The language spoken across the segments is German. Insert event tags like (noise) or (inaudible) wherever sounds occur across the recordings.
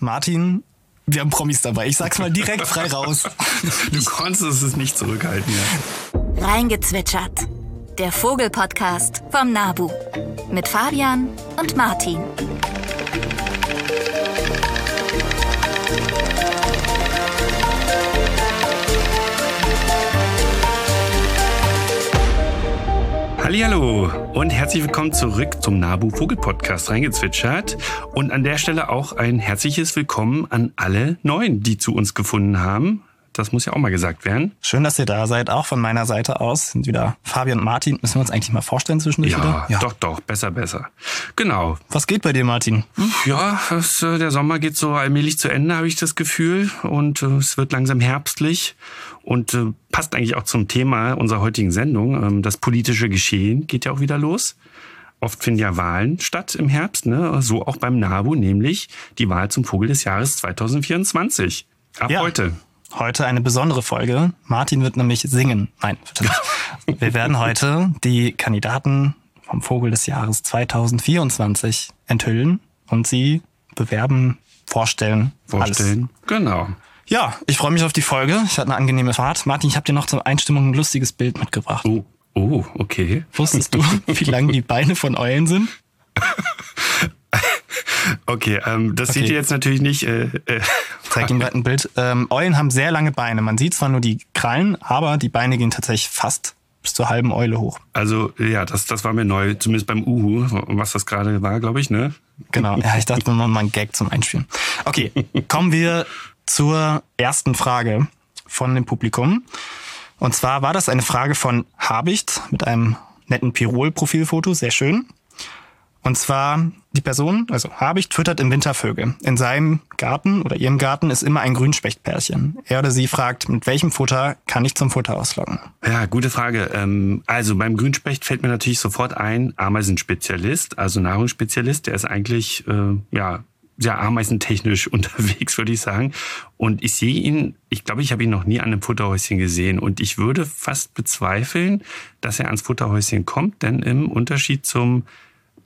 Martin, wir haben Promis dabei. Ich sag's mal direkt frei raus. (laughs) Du konntest es nicht zurückhalten, ja. Reingezwitschert. Der Vogelpodcast vom Nabu. Mit Fabian und Martin. Hallo und herzlich willkommen zurück zum Nabu Vogel Podcast reingezwitschert und an der Stelle auch ein herzliches Willkommen an alle Neuen, die zu uns gefunden haben. Das muss ja auch mal gesagt werden. Schön, dass ihr da seid. Auch von meiner Seite aus sind wieder Fabian und Martin. Müssen wir uns eigentlich mal vorstellen zwischendurch Ja, wieder? Ja. doch, doch, besser, besser. Genau. Was geht bei dir, Martin? Hm? Ja, es, äh, der Sommer geht so allmählich zu Ende, habe ich das Gefühl. Und äh, es wird langsam herbstlich und äh, passt eigentlich auch zum Thema unserer heutigen Sendung. Ähm, das politische Geschehen geht ja auch wieder los. Oft finden ja Wahlen statt im Herbst, ne? so auch beim NABU, nämlich die Wahl zum Vogel des Jahres 2024. Ab Ja. heute. Heute eine besondere Folge. Martin wird nämlich singen. Nein, bitte nicht. Wir werden heute die Kandidaten vom Vogel des Jahres 2024 enthüllen und sie bewerben, vorstellen. Vorstellen. Genau. Alles. Ja, ich freue mich auf die Folge. Ich hatte eine angenehme Fahrt. Martin, ich habe dir noch zur Einstimmung ein lustiges Bild mitgebracht. Oh, oh, okay. Wusstest du, (laughs) wie lang die Beine von Eulen sind? (laughs) Okay, ähm, das Okay. seht ihr jetzt natürlich nicht. Äh, äh, zeig ihm gerade ein Bild. Ähm, Eulen haben sehr lange Beine. Man sieht zwar nur die Krallen, aber die Beine gehen tatsächlich fast bis zur halben Eule hoch. Also ja, das, das war mir neu, zumindest beim Uhu, was das gerade war, glaube ich, ne? Genau. Ja, ich dachte nur mal ein Gag zum Einspielen. Okay, (laughs) kommen wir zur ersten Frage von dem Publikum. Und zwar war das eine Frage von Habicht mit einem netten Pirol-Profilfoto, sehr schön. Und zwar die Person, also Habicht, füttert im Winter Vögel. In seinem Garten oder ihrem Garten ist immer ein Grünspechtpärchen. Er oder sie fragt, mit welchem Futter kann ich zum Futter auslocken? Ja, gute Frage. Ähm, also beim Grünspecht fällt mir natürlich sofort ein, Ameisenspezialist, also Nahrungsspezialist, der ist eigentlich äh, ja sehr ameisentechnisch (laughs) unterwegs, würde ich sagen. Und ich sehe ihn, ich glaube, ich habe ihn noch nie an einem Futterhäuschen gesehen. Und ich würde fast bezweifeln, dass er ans Futterhäuschen kommt, denn im Unterschied zum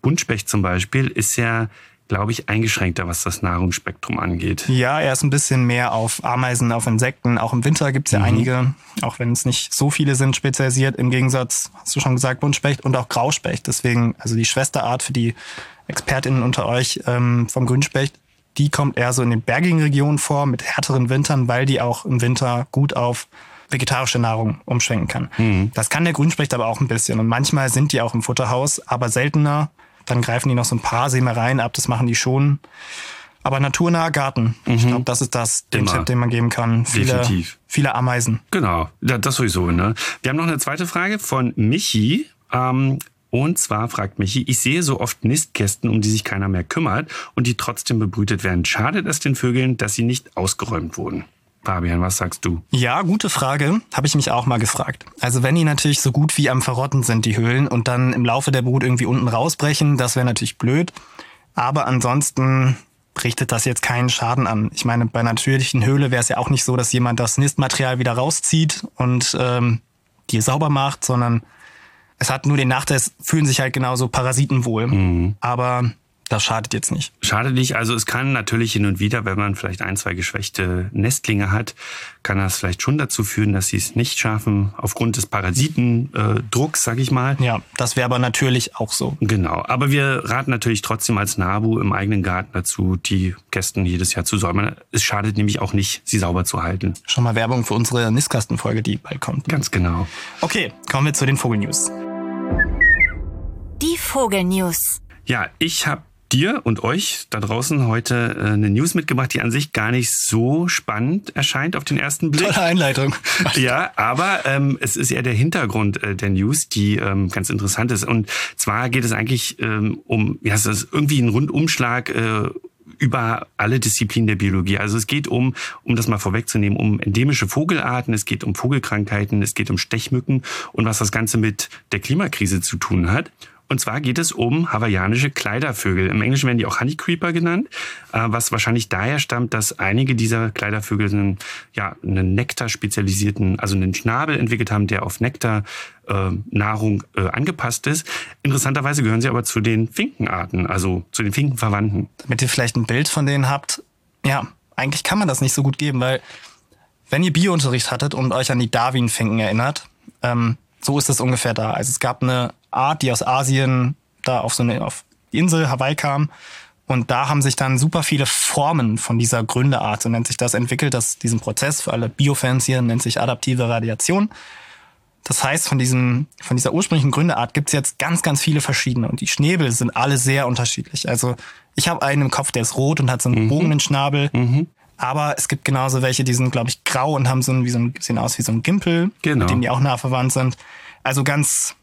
Buntspecht zum Beispiel ist er, glaube ich, eingeschränkter, was das Nahrungsspektrum angeht. Ja, er ist ein bisschen mehr auf Ameisen, auf Insekten. Auch im Winter gibt's ja einige, auch wenn es nicht so viele sind, spezialisiert. Im Gegensatz, hast du schon gesagt, Buntspecht und auch Grauspecht. Deswegen, also die Schwesterart für die ExpertInnen unter euch ähm, vom Grünspecht, die kommt eher so in den bergigen Regionen vor, mit härteren Wintern, weil die auch im Winter gut auf vegetarische Nahrung umschwenken kann. Das kann der Grünspecht aber auch ein bisschen. Und manchmal sind die auch im Futterhaus, aber seltener. Dann greifen die noch so ein paar Sämereien ab, das machen die schon. Aber naturnaher Garten. Ich glaube, das ist das, den Immer. Tipp, den man geben kann. Viele, Definitiv. viele Ameisen. Genau, das sowieso. Ne? Wir haben noch eine zweite Frage von Michi. Ähm, und zwar fragt Michi, ich sehe so oft Nistkästen, um die sich keiner mehr kümmert und die trotzdem bebrütet werden. Schadet es den Vögeln, dass sie nicht ausgeräumt wurden? Fabian, was sagst du? Ja, gute Frage. Habe ich mich auch mal gefragt. Also wenn die natürlich so gut wie am Verrotten sind, die Höhlen, und dann im Laufe der Brut irgendwie unten rausbrechen, das wäre natürlich blöd. Aber ansonsten richtet das jetzt keinen Schaden an. Ich meine, bei natürlichen Höhle wäre es ja auch nicht so, dass jemand das Nistmaterial wieder rauszieht und ähm, die sauber macht, sondern es hat nur den Nachteil, es fühlen sich halt genauso Parasiten wohl. Aber das schadet jetzt nicht. Schadet nicht. Also es kann natürlich hin und wieder, wenn man vielleicht ein, zwei geschwächte Nestlinge hat, kann das vielleicht schon dazu führen, dass sie es nicht schaffen, aufgrund des Parasitendrucks, äh, Drucks, sag ich mal. Ja, das wäre aber natürlich auch so. Genau, aber wir raten natürlich trotzdem als Nabu im eigenen Garten dazu, die Kästen jedes Jahr zu säubern. Es schadet nämlich auch nicht, sie sauber zu halten. Schon mal Werbung für unsere Nistkastenfolge, die bald kommt. Ganz genau. Okay, kommen wir zu den Vogelnews. Die Vogelnews. Ja, ich habe dir und euch da draußen heute äh, eine News mitgebracht, die an sich gar nicht so spannend erscheint auf den ersten Blick. Tolle Einleitung. (laughs) Ja, aber ähm, es ist eher der Hintergrund äh, der News, die ähm, ganz interessant ist. Und zwar geht es eigentlich ähm, um, ja, es ist irgendwie ein Rundumschlag äh, über alle Disziplinen der Biologie. Also es geht um, um das mal vorwegzunehmen, um endemische Vogelarten, es geht um Vogelkrankheiten, es geht um Stechmücken und was das Ganze mit der Klimakrise zu tun hat. Und zwar geht es um hawaiianische Kleidervögel. Im Englischen werden die auch Honeycreeper genannt, äh, was wahrscheinlich daher stammt, dass einige dieser Kleidervögel einen, ja, einen Nektar spezialisierten, also einen Schnabel entwickelt haben, der auf Nektar äh, Nahrung äh, angepasst ist. Interessanterweise gehören sie aber zu den Finkenarten, also zu den Finkenverwandten. Damit ihr vielleicht ein Bild von denen habt. ja, eigentlich kann man das nicht so gut geben, weil wenn ihr Biounterricht hattet und euch an die Darwin-Finken erinnert, ähm, so ist es ungefähr da. Also es gab eine Art, die aus Asien da auf so eine auf die Insel Hawaii kam und da haben sich dann super viele Formen von dieser Gründeart, so nennt sich das, entwickelt, das, diesen Prozess für alle Biofans hier nennt sich adaptive Radiation. Das heißt, von, diesem, von dieser ursprünglichen Gründeart gibt's jetzt ganz, ganz viele verschiedene und die Schnäbel sind alle sehr unterschiedlich. Also ich habe einen im Kopf, der ist rot und hat so einen mhm. bogenen Schnabel. Mhm. Aber es gibt genauso welche, die sind, glaube ich, grau und haben so ein, wie so ein, sehen aus wie so ein Gimpel, genau. mit dem die auch nah verwandt sind. Also ganz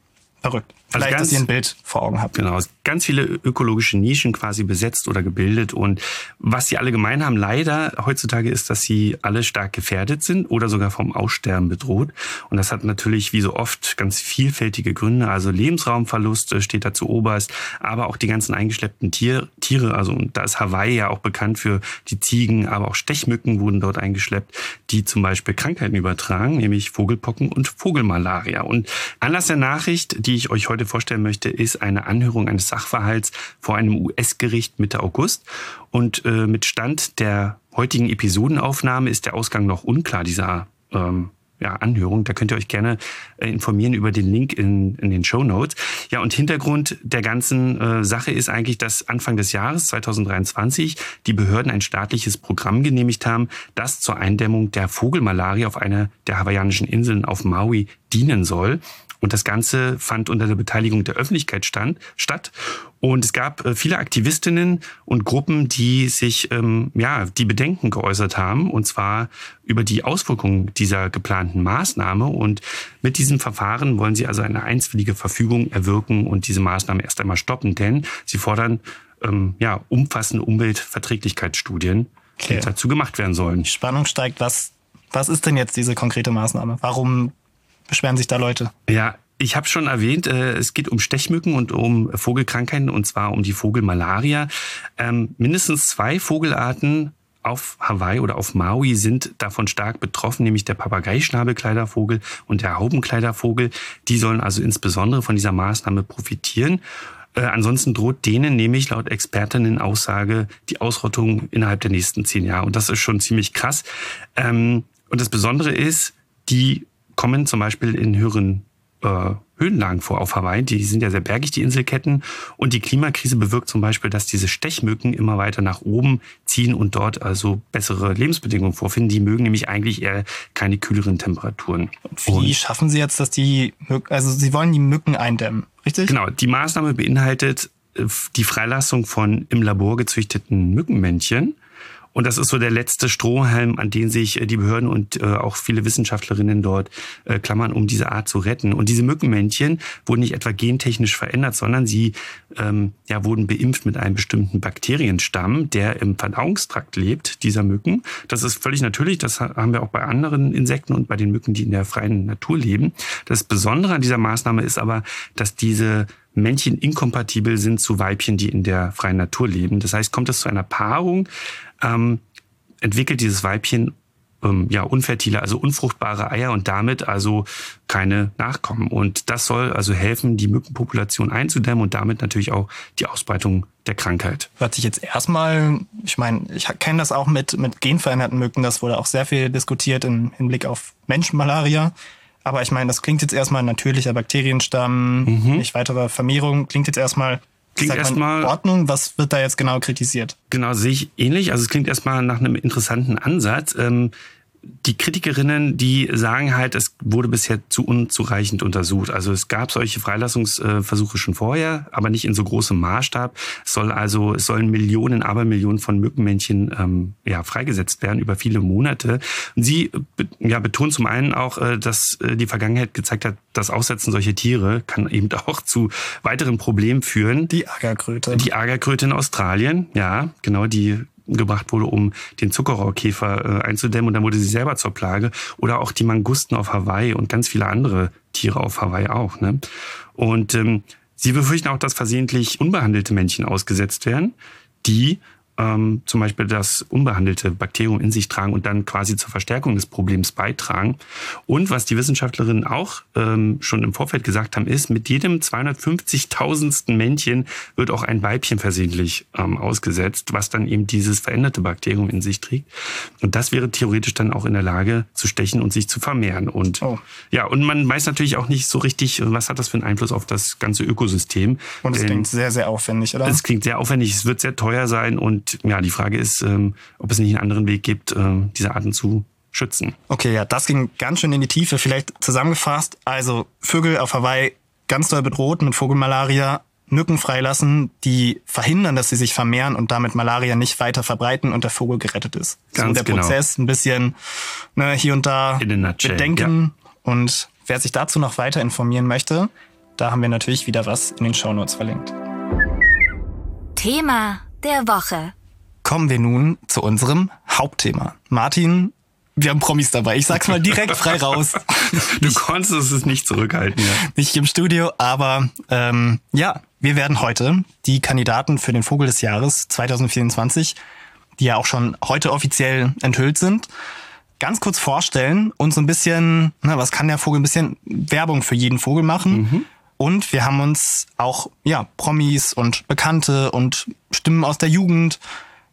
verrückt. Also Vielleicht, also ganz, dass ihr ein Bild vor Augen habt. Genau, ganz viele ökologische Nischen quasi besetzt oder gebildet. Und was sie alle gemein haben, leider heutzutage ist, dass sie alle stark gefährdet sind oder sogar vom Aussterben bedroht. Und das hat natürlich wie so oft ganz vielfältige Gründe. Also Lebensraumverlust steht da zu oberst, aber auch die ganzen eingeschleppten Tier, Tiere. Also da ist Hawaii ja auch bekannt für die Ziegen, aber auch Stechmücken wurden dort eingeschleppt, die zum Beispiel Krankheiten übertragen, nämlich Vogelpocken und Vogelmalaria. Und Anlass der Nachricht, die ich euch heute heute vorstellen möchte, ist eine Anhörung eines Sachverhalts vor einem US-Gericht Mitte August. Und äh, mit Stand der heutigen Episodenaufnahme ist der Ausgang noch unklar dieser ähm, ja, Anhörung. Da könnt ihr euch gerne äh, informieren über den Link in, in den Show Notes. Ja, und Hintergrund der ganzen äh, Sache ist eigentlich, dass Anfang des Jahres 2023 die Behörden ein staatliches Programm genehmigt haben, das zur Eindämmung der Vogelmalaria auf einer der hawaiianischen Inseln auf Maui dienen soll. Und das Ganze fand unter der Beteiligung der Öffentlichkeit stand, statt. Und es gab äh, viele Aktivistinnen und Gruppen, die sich, ähm, ja, die Bedenken geäußert haben, und zwar über die Auswirkungen dieser geplanten Maßnahme. Und mit diesem Verfahren wollen sie also eine einstwillige Verfügung erwirken und diese Maßnahme erst einmal stoppen, denn sie fordern ähm, ja, umfassende Umweltverträglichkeitsstudien, die okay. dazu gemacht werden sollen. Die Spannung steigt. Was, was ist denn jetzt diese konkrete Maßnahme? Warum beschweren sich da Leute? Ja, ich habe schon erwähnt, äh, es geht um Stechmücken und um Vogelkrankheiten und zwar um die Vogelmalaria. Ähm, mindestens zwei Vogelarten auf Hawaii oder auf Maui sind davon stark betroffen, nämlich der Papageischnabelkleidervogel und der Haubenkleidervogel. Die sollen also insbesondere von dieser Maßnahme profitieren. Äh, ansonsten droht denen nämlich laut Expertinnen Aussage die Ausrottung innerhalb der nächsten zehn Jahre. Und das ist schon ziemlich krass. Ähm, und das Besondere ist, die kommen zum Beispiel in höheren äh, Höhenlagen vor auf Hawaii. Die sind ja sehr bergig, die Inselketten. Und die Klimakrise bewirkt zum Beispiel, dass diese Stechmücken immer weiter nach oben ziehen und dort also bessere Lebensbedingungen vorfinden. Die mögen nämlich eigentlich eher keine kühleren Temperaturen. Wie und schaffen Sie jetzt, dass die Mücken, also Sie wollen die Mücken eindämmen, richtig? Genau. Die Maßnahme beinhaltet äh, die Freilassung von im Labor gezüchteten Mückenmännchen und das ist so der letzte Strohhalm, an den sich äh, die Behörden und äh, auch viele Wissenschaftlerinnen dort äh, klammern, um diese Art zu retten. Und diese Mückenmännchen wurden nicht etwa gentechnisch verändert, sondern sie ähm, ja, wurden beimpft mit einem bestimmten Bakterienstamm, der im Verdauungstrakt lebt, dieser Mücken. Das ist völlig natürlich. Das haben wir auch bei anderen Insekten und bei den Mücken, die in der freien Natur leben. Das Besondere an dieser Maßnahme ist aber, dass diese Männchen inkompatibel sind zu Weibchen, die in der freien Natur leben. Das heißt, kommt es zu einer Paarung, ähm, entwickelt dieses Weibchen ähm, ja unfertile, also unfruchtbare Eier und damit also keine Nachkommen. Und das soll also helfen, die Mückenpopulation einzudämmen und damit natürlich auch die Ausbreitung der Krankheit. Hört sich jetzt erstmal, ich meine, ich kenne das auch mit, mit genveränderten Mücken, das wurde auch sehr viel diskutiert im Hinblick auf Menschenmalaria. Aber ich meine, das klingt jetzt erstmal natürlicher Bakterienstamm, mhm. nicht weitere Vermehrung, klingt jetzt erstmal Klingt erstmal. Ordnung, was wird da jetzt genau kritisiert? Genau, sehe ich ähnlich. Also es klingt erstmal nach einem interessanten Ansatz. Ähm, die Kritikerinnen, die sagen halt, es wurde bisher zu unzureichend untersucht. Also es gab solche Freilassungsversuche schon vorher, aber nicht in so großem Maßstab. Es soll also, es sollen Millionen, Abermillionen von Mückenmännchen ähm, ja, freigesetzt werden über viele Monate. Und sie ja, betonen zum einen auch, äh, dass äh, die Vergangenheit gezeigt hat, das Aussetzen solcher Tiere kann eben (laughs) auch zu weiteren Problemen führen. Die Agerkröte. Die Agerkröte in Australien, ja, genau, die gebracht wurde, um den Zuckerrohrkäfer äh, einzudämmen und dann wurde sie selber zur Plage. Oder auch die Mangusten auf Hawaii und ganz viele andere Tiere auf Hawaii auch. Ne? Und ähm, sie befürchten auch, dass versehentlich unbehandelte Männchen ausgesetzt werden, die ähm, zum Beispiel das unbehandelte Bakterium in sich tragen und dann quasi zur Verstärkung des Problems beitragen. Und was die Wissenschaftlerinnen auch ähm, schon im Vorfeld gesagt haben, ist, mit jedem 250.000. Männchen wird auch ein Weibchen versehentlich ähm, ausgesetzt, was dann eben dieses veränderte Bakterium in sich trägt. Und das wäre theoretisch dann auch in der Lage zu stechen und sich zu vermehren. Und oh. ja, und man weiß natürlich auch nicht so richtig, was hat das für einen Einfluss auf das ganze Ökosystem. Und es klingt sehr, sehr aufwendig, oder? Es klingt sehr aufwendig, es wird sehr teuer sein und ja, die Frage ist, ähm, ob es nicht einen anderen Weg gibt, äh, diese Arten zu schützen. Okay, ja, das ging ganz schön in die Tiefe. Vielleicht zusammengefasst, also Vögel auf Hawaii ganz doll bedroht mit Vogelmalaria, Mücken freilassen, die verhindern, dass sie sich vermehren und damit Malaria nicht weiter verbreiten und der Vogel gerettet ist. Ganz so der genau. Prozess ein bisschen ne, hier und da bedenken. Ja. Und wer sich dazu noch weiter informieren möchte, da haben wir natürlich wieder was in den Shownotes verlinkt. Thema der Woche. Kommen wir nun zu unserem Hauptthema. Martin, wir haben Promis dabei. Ich sag's mal direkt frei raus. (laughs) Du konntest es nicht zurückhalten, ja. Nicht im Studio, aber ähm, ja, wir werden heute die Kandidaten für den Vogel des Jahres 2024, die ja auch schon heute offiziell enthüllt sind, ganz kurz vorstellen und so ein bisschen, na, was kann der Vogel, ein bisschen Werbung für jeden Vogel machen. Mhm. Und wir haben uns auch ja Promis und Bekannte und Stimmen aus der Jugend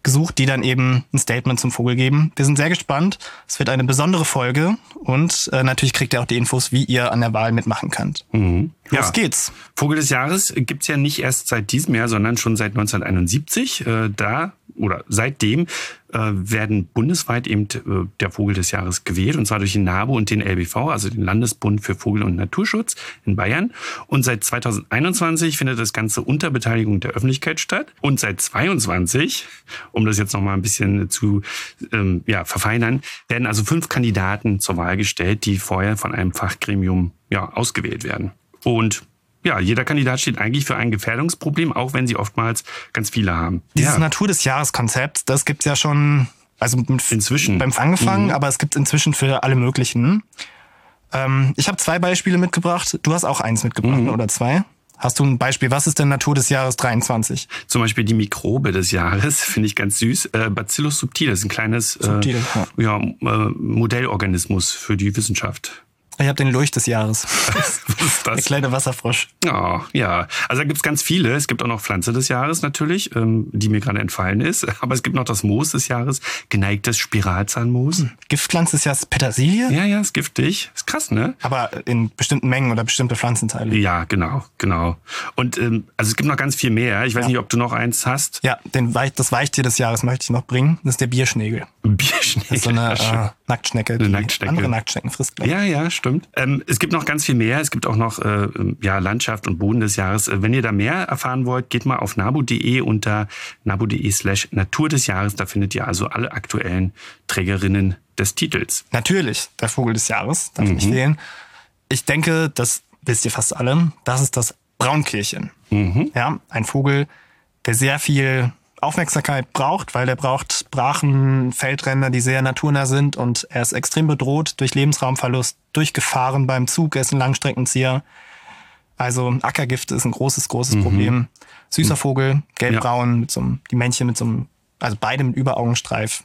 gesucht, die dann eben ein Statement zum Vogel geben. Wir sind sehr gespannt. Es wird eine besondere Folge und äh, natürlich kriegt ihr auch die Infos, wie ihr an der Wahl mitmachen könnt. Mhm. Los ja. geht's. Vogel des Jahres gibt's ja nicht erst seit diesem Jahr, sondern schon seit 1971. Äh, da oder seitdem werden bundesweit eben äh, der Vogel des Jahres gewählt, und zwar durch den NABU und den LBV, also den Landesbund für Vogel- und Naturschutz in Bayern. Und seit 2021 findet das Ganze unter Beteiligung der Öffentlichkeit statt. Und seit 22, um das jetzt nochmal ein bisschen zu ähm, ja, verfeinern, werden also fünf Kandidaten zur Wahl gestellt, die vorher von einem Fachgremium ja, ausgewählt werden. Und ja, jeder Kandidat steht eigentlich für ein Gefährdungsproblem, auch wenn sie oftmals ganz viele haben. Dieses ja. Natur des Jahres-Konzept, das gibt's ja schon, also inzwischen beim angefangen, mhm. aber es gibt inzwischen für alle möglichen. Ähm, ich habe zwei Beispiele mitgebracht. Du hast auch eins mitgebracht mhm. oder zwei. Hast du ein Beispiel? Was ist denn Natur des Jahres 23? Zum Beispiel die Mikrobe des Jahres, (laughs) finde ich ganz süß. Äh, Bacillus subtilis, ein kleines Subtil, äh, ja. ja äh, Modellorganismus für die Wissenschaft. Ich habe den Lurch des Jahres. Was ist das? (laughs) Der kleine Wasserfrosch. Oh, ja. Also da gibt's ganz viele. Es gibt auch noch Pflanze des Jahres natürlich, ähm, die mir gerade entfallen ist. (laughs) Aber es gibt noch das Moos des Jahres, geneigtes Spiralzahnmoos. Hm. Giftpflanze des Jahres Petersilie? Ja, ja, ist giftig. Ist krass, ne? Aber in bestimmten Mengen oder bestimmte Pflanzenteile. Ja, genau, genau. Und ähm, also es gibt noch ganz viel mehr. Ich weiß ja. nicht, ob du noch eins hast. Ja, den Weich, das Weichtier des Jahres möchte ich noch bringen. Das ist der Bierschnägel. (laughs) Bierschnägel. Das ist so eine äh, Nacktschnecke, eine Nacktschnecke. andere Nacktschnecken frisst. Ja, ja, stimmt stimmt. Ähm, es gibt noch ganz viel mehr. Es gibt auch noch äh, ja, Landschaft und Boden des Jahres. Äh, wenn ihr da mehr erfahren wollt, geht mal auf nabu.de unter nabu.de slash Natur des Jahres. Da findet ihr also alle aktuellen Trägerinnen des Titels. Natürlich, der Vogel des Jahres, darf mhm. nicht fehlen. Ich denke, das wisst ihr fast alle, das ist das Braunkehlchen. Mhm. Ja, ein Vogel, der sehr viel Aufmerksamkeit braucht, weil er braucht Brachen, Feldränder, die sehr naturnah sind und er ist extrem bedroht durch Lebensraumverlust, durch Gefahren beim Zug, er ist ein Langstreckenzieher. Also Ackergift ist ein großes, großes mhm. Problem. Süßer mhm. Vogel, gelbbraun, ja. mit so einem, die Männchen mit so einem, also beide mit Überaugenstreif.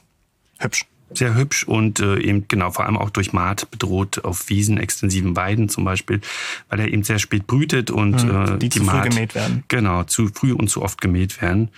Hübsch. Sehr hübsch und äh, eben genau vor allem auch durch Maat bedroht auf Wiesen, extensiven Weiden zum Beispiel, weil er eben sehr spät brütet und mhm, die, äh, die zu Maat, früh gemäht werden. Genau, zu früh und zu oft gemäht werden.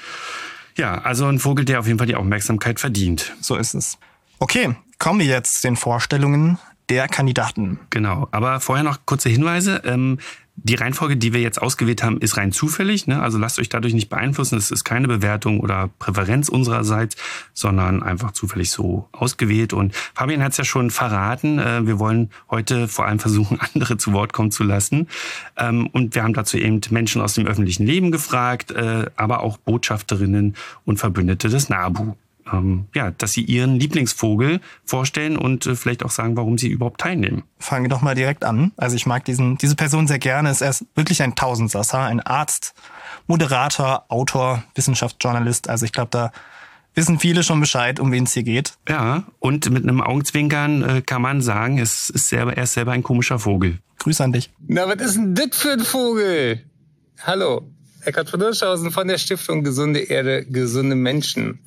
Ja, also ein Vogel, der auf jeden Fall die Aufmerksamkeit verdient. So ist es. Okay, kommen wir jetzt zu den Vorstellungen der Kandidaten. Genau, aber vorher noch kurze Hinweise. Ähm, die Reihenfolge, die wir jetzt ausgewählt haben, ist rein zufällig. Ne? Also lasst euch dadurch nicht beeinflussen. Es ist keine Bewertung oder Präferenz unsererseits, sondern einfach zufällig so ausgewählt. Und Fabian hat es ja schon verraten. Äh, wir wollen heute vor allem versuchen, (laughs) andere zu Wort kommen zu lassen. Ähm, und wir haben dazu eben Menschen aus dem öffentlichen Leben gefragt, äh, aber auch Botschafterinnen und Verbündete des NABU ähm, ja, dass sie ihren Lieblingsvogel vorstellen und äh, vielleicht auch sagen, warum sie überhaupt teilnehmen. Fangen wir doch mal direkt an. Also ich mag diesen, diese Person sehr gerne. Er ist wirklich ein Tausendsasser, ein Arzt, Moderator, Autor, Wissenschaftsjournalist. Also ich glaube, da wissen viele schon Bescheid, um wen es hier geht. Ja, und mit einem Augenzwinkern äh, kann man sagen, es ist selber, er ist selber ein komischer Vogel. Grüß an dich. Na, was ist denn das für ein Vogel? Hallo, Eckhard von Hirschhausen von der Stiftung Gesunde Erde, gesunde Menschen.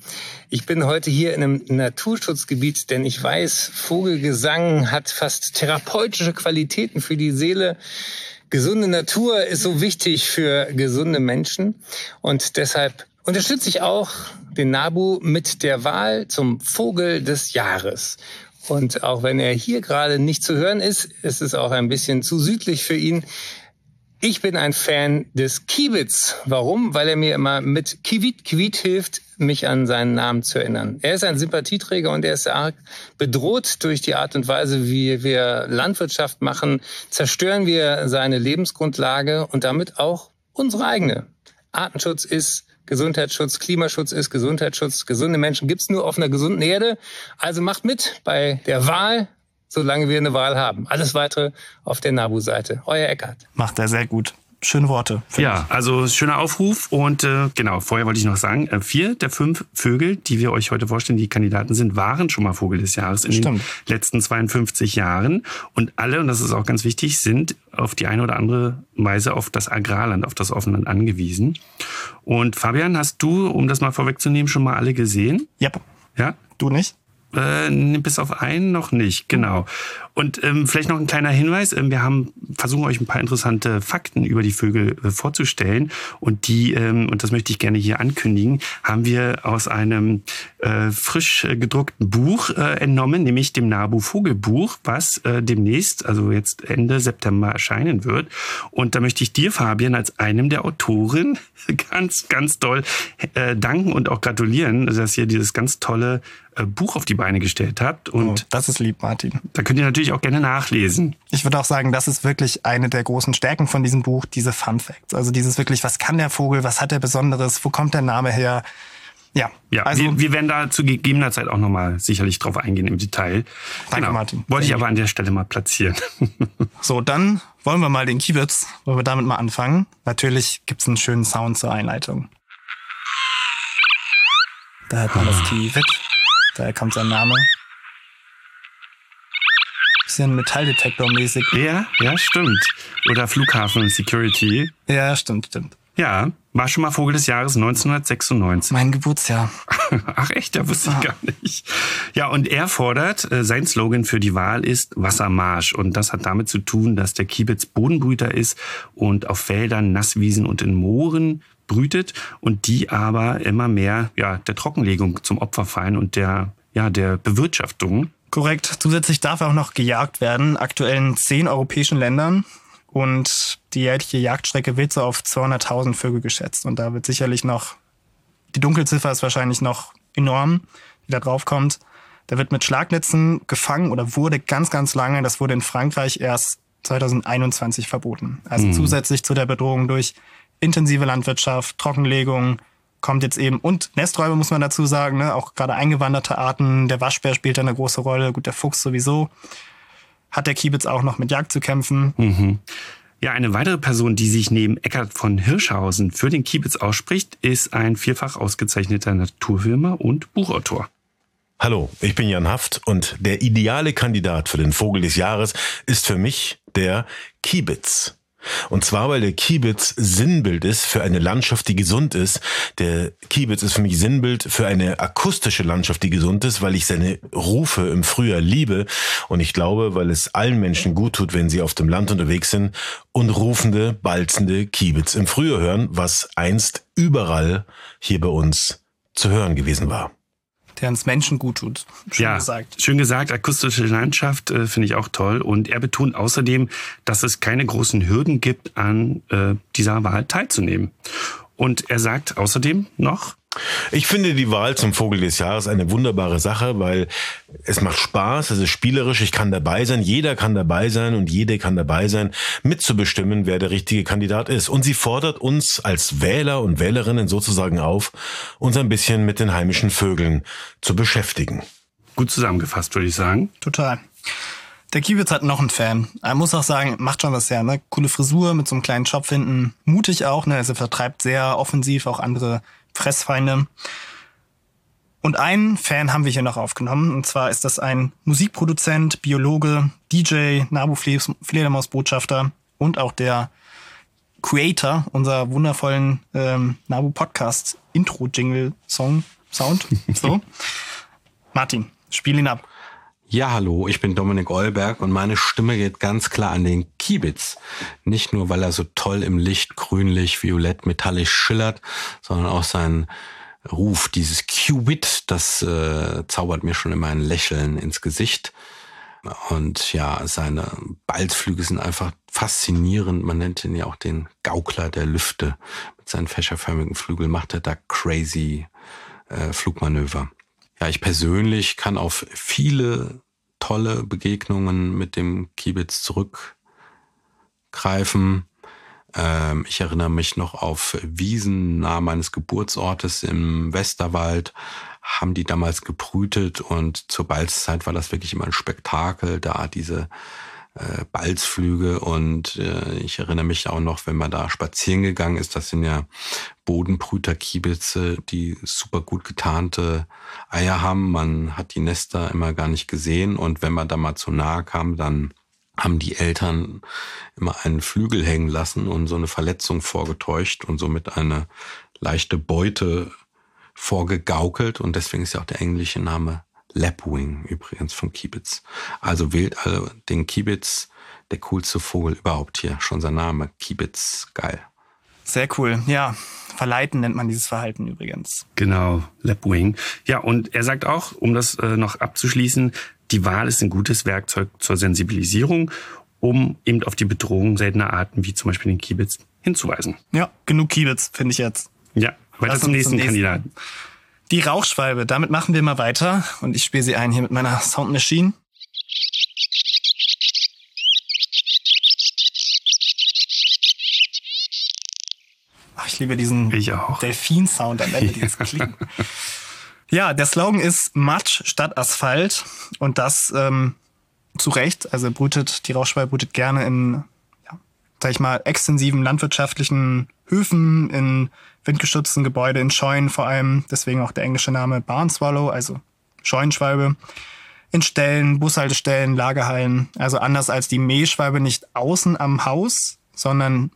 Ich bin heute hier in einem Naturschutzgebiet, denn ich weiß, Vogelgesang hat fast therapeutische Qualitäten für die Seele. Gesunde Natur ist so wichtig für gesunde Menschen und deshalb unterstütze ich auch den NABU mit der Wahl zum Vogel des Jahres. Und auch wenn er hier gerade nicht zu hören ist, ist es auch ein bisschen zu südlich für ihn. Ich bin ein Fan des Kiebitz. Warum? Weil er mir immer mit Kiwit Kiwit hilft, mich an seinen Namen zu erinnern. Er ist ein Sympathieträger und er ist arg bedroht durch die Art und Weise, wie wir Landwirtschaft machen. Zerstören wir seine Lebensgrundlage und damit auch unsere eigene. Artenschutz ist Gesundheitsschutz, Klimaschutz ist Gesundheitsschutz. Gesunde Menschen gibt's nur auf einer gesunden Erde. Also macht mit bei der Wahl solange wir eine Wahl haben. Alles weitere auf der NABU-Seite. Euer Eckart. Macht er sehr gut. Schöne Worte. Ja, ich. also schöner Aufruf. Und äh, genau, vorher wollte ich noch sagen, äh, vier der fünf Vögel, die wir euch heute vorstellen, die Kandidaten sind, waren schon mal Vogel des Jahres in Stimmt. den letzten 52 Jahren. Und alle, und das ist auch ganz wichtig, sind auf die eine oder andere Weise auf das Agrarland, auf das Offenland angewiesen. Und Fabian, hast du, um das mal vorwegzunehmen, schon mal alle gesehen? Ja. Ja? Du nicht? Äh, bis auf einen noch nicht, genau. Und ähm, vielleicht noch ein kleiner Hinweis. Ähm, wir haben versuchen euch ein paar interessante Fakten über die Vögel äh, vorzustellen. Und die, ähm, und das möchte ich gerne hier ankündigen, haben wir aus einem äh, frisch gedruckten Buch äh, entnommen, nämlich dem Nabu Vogelbuch, was äh, demnächst, also jetzt Ende September erscheinen wird. Und da möchte ich dir, Fabian, als einem der Autoren (laughs) ganz, ganz doll äh, danken und auch gratulieren, dass ihr dieses ganz tolle Buch auf die Beine gestellt habt. Und oh, das ist lieb, Martin. Da könnt ihr natürlich auch gerne nachlesen. Ich würde auch sagen, das ist wirklich eine der großen Stärken von diesem Buch, diese Fun Facts. Also dieses wirklich, was kann der Vogel, was hat er Besonderes, wo kommt der Name her? Ja, ja also, wir, wir werden da zu gegebener Zeit auch nochmal sicherlich drauf eingehen im Detail. Danke, genau. Martin. Wollte ich aber an der Stelle mal platzieren. (laughs) so, dann wollen wir mal den Kiebitz, wollen wir damit mal anfangen. Natürlich gibt's einen schönen Sound zur Einleitung. Da hat man das Kiewitz. Daher kommt sein Name. Bisschen Metalldetektor-mäßig. Ja, ja, stimmt. Oder Flughafen Security. Ja, stimmt, stimmt. Ja, war schon mal Vogel des Jahres 1996. Mein Geburtsjahr. (laughs) Ach echt, da wusste ich ah. gar nicht. Ja, und er fordert, äh, sein Slogan für die Wahl ist Wassermarsch. Und das hat damit zu tun, dass der Kiebitz Bodenbrüter ist und auf Feldern, Nasswiesen und in Mooren brütet und die aber immer mehr ja, der Trockenlegung zum Opfer fallen und der, ja, der Bewirtschaftung. Korrekt. Zusätzlich darf er auch noch gejagt werden, aktuell in zehn europäischen Ländern. Und die jährliche Jagdstrecke wird so auf 200.000 Vögel geschätzt. Und da wird sicherlich noch, die Dunkelziffer ist wahrscheinlich noch enorm, die da drauf kommt. Der wird mit Schlagnetzen gefangen oder wurde ganz, ganz lange, das wurde in Frankreich erst 2021 verboten. Also mhm. zusätzlich zu der Bedrohung durch intensive Landwirtschaft, Trockenlegung kommt jetzt eben und Nesträuber muss man dazu sagen, ne? auch gerade eingewanderte Arten, der Waschbär spielt da eine große Rolle, gut, der Fuchs sowieso. Hat der Kiebitz auch noch mit Jagd zu kämpfen. Mhm. Ja, eine weitere Person, die sich neben Eckart von Hirschhausen für den Kiebitz ausspricht, ist ein vielfach ausgezeichneter Naturfilmer und Buchautor. Hallo, ich bin Jan Haft und der ideale Kandidat für den Vogel des Jahres ist für mich der Kiebitz. Und zwar, weil der Kiebitz Sinnbild ist für eine Landschaft, die gesund ist. Der Kiebitz ist für mich Sinnbild für eine akustische Landschaft, die gesund ist, weil ich seine Rufe im Frühjahr liebe. Und ich glaube, weil es allen Menschen gut tut, wenn sie auf dem Land unterwegs sind und rufende, balzende Kiebitz im Frühjahr hören, was einst überall hier bei uns zu hören gewesen war der uns Menschen gut tut. Schön ja, gesagt. Schön gesagt. Akustische Landschaft äh, finde ich auch toll. Und er betont außerdem, dass es keine großen Hürden gibt, an äh, dieser Wahl teilzunehmen. Und er sagt außerdem noch, ich finde die Wahl zum Vogel des Jahres eine wunderbare Sache, weil es macht Spaß, es ist spielerisch, ich kann dabei sein, jeder kann dabei sein und jede kann dabei sein, mitzubestimmen, wer der richtige Kandidat ist. Und sie fordert uns als Wähler und Wählerinnen sozusagen auf, uns ein bisschen mit den heimischen Vögeln zu beschäftigen. Gut zusammengefasst, würde ich sagen. Total. Der Kiewitz hat noch einen Fan. Er muss auch sagen, macht schon was her, ne? Coole Frisur mit so einem kleinen Schopf hinten. Mutig auch, ne? Also vertreibt sehr offensiv auch andere Fressfeinde. Und einen Fan haben wir hier noch aufgenommen. Und zwar ist das ein Musikproduzent, Biologe, DJ, Nabu Fledermaus Botschafter und auch der Creator unserer wundervollen ähm, Nabu Podcast Intro Jingle Song Sound. (laughs) So. Martin, spiel ihn ab. Ja, hallo, ich bin Dominik Eulberg und meine Stimme geht ganz klar an den Kiebitz. Nicht nur, weil er so toll im Licht grünlich, violett, metallisch schillert, sondern auch sein Ruf, dieses Qubit, das äh, zaubert mir schon immer ein Lächeln ins Gesicht. Und ja, seine Balzflüge sind einfach faszinierend. Man nennt ihn ja auch den Gaukler der Lüfte. Mit seinen fächerförmigen Flügeln macht er da crazy äh, Flugmanöver. Ja, ich persönlich kann auf viele tolle Begegnungen mit dem Kiebitz zurückgreifen. Ähm, ich erinnere mich noch auf Wiesen nahe meines Geburtsortes im Westerwald, haben die damals gebrütet und zur Balzzeit war das wirklich immer ein Spektakel, da diese äh, Balzflüge und äh, ich erinnere mich auch noch, wenn man da spazieren gegangen ist, das sind ja Bodenbrüterkiebitze, die super gut getarnte Eier haben. Man hat die Nester immer gar nicht gesehen und wenn man da mal zu nahe kam, dann haben die Eltern immer einen Flügel hängen lassen und so eine Verletzung vorgetäuscht und somit eine leichte Beute vorgegaukelt. Und deswegen ist ja auch der englische Name Lapwing übrigens von Kiebitz. Also wählt also den Kiebitz, der coolste Vogel überhaupt hier. Schon sein Name, Kiebitz, geil. Sehr cool. Ja, verleiten nennt man dieses Verhalten übrigens. Genau, Lapwing. Ja, und er sagt auch, um das äh, noch abzuschließen, die Wahl ist ein gutes Werkzeug zur Sensibilisierung, um eben auf die Bedrohung seltener Arten wie zum Beispiel den Kiebitz hinzuweisen. Ja, genug Kiebitz, finde ich jetzt. Ja, weiter zum nächsten, zum nächsten Kandidaten. Die Rauchschwalbe, damit machen wir mal weiter und ich spiele sie ein hier mit meiner Sound Machine. Ach, ich liebe diesen Delfin-Sound am Ende, (laughs) dieses Klingen. Ja, der Slogan ist Matsch statt Asphalt und das ähm, zu Recht. Also brütet, die Rauchschwalbe brütet gerne in, ja, sag ich mal, extensiven landwirtschaftlichen Höfen, in windgeschützten Gebäude, in Scheunen vor allem. Deswegen auch der englische Name Barn Swallow, also Scheunenschwalbe. In Ställen, Bushaltestellen, Lagerhallen. Also anders als die Mähschwalbe nicht außen am Haus, sondern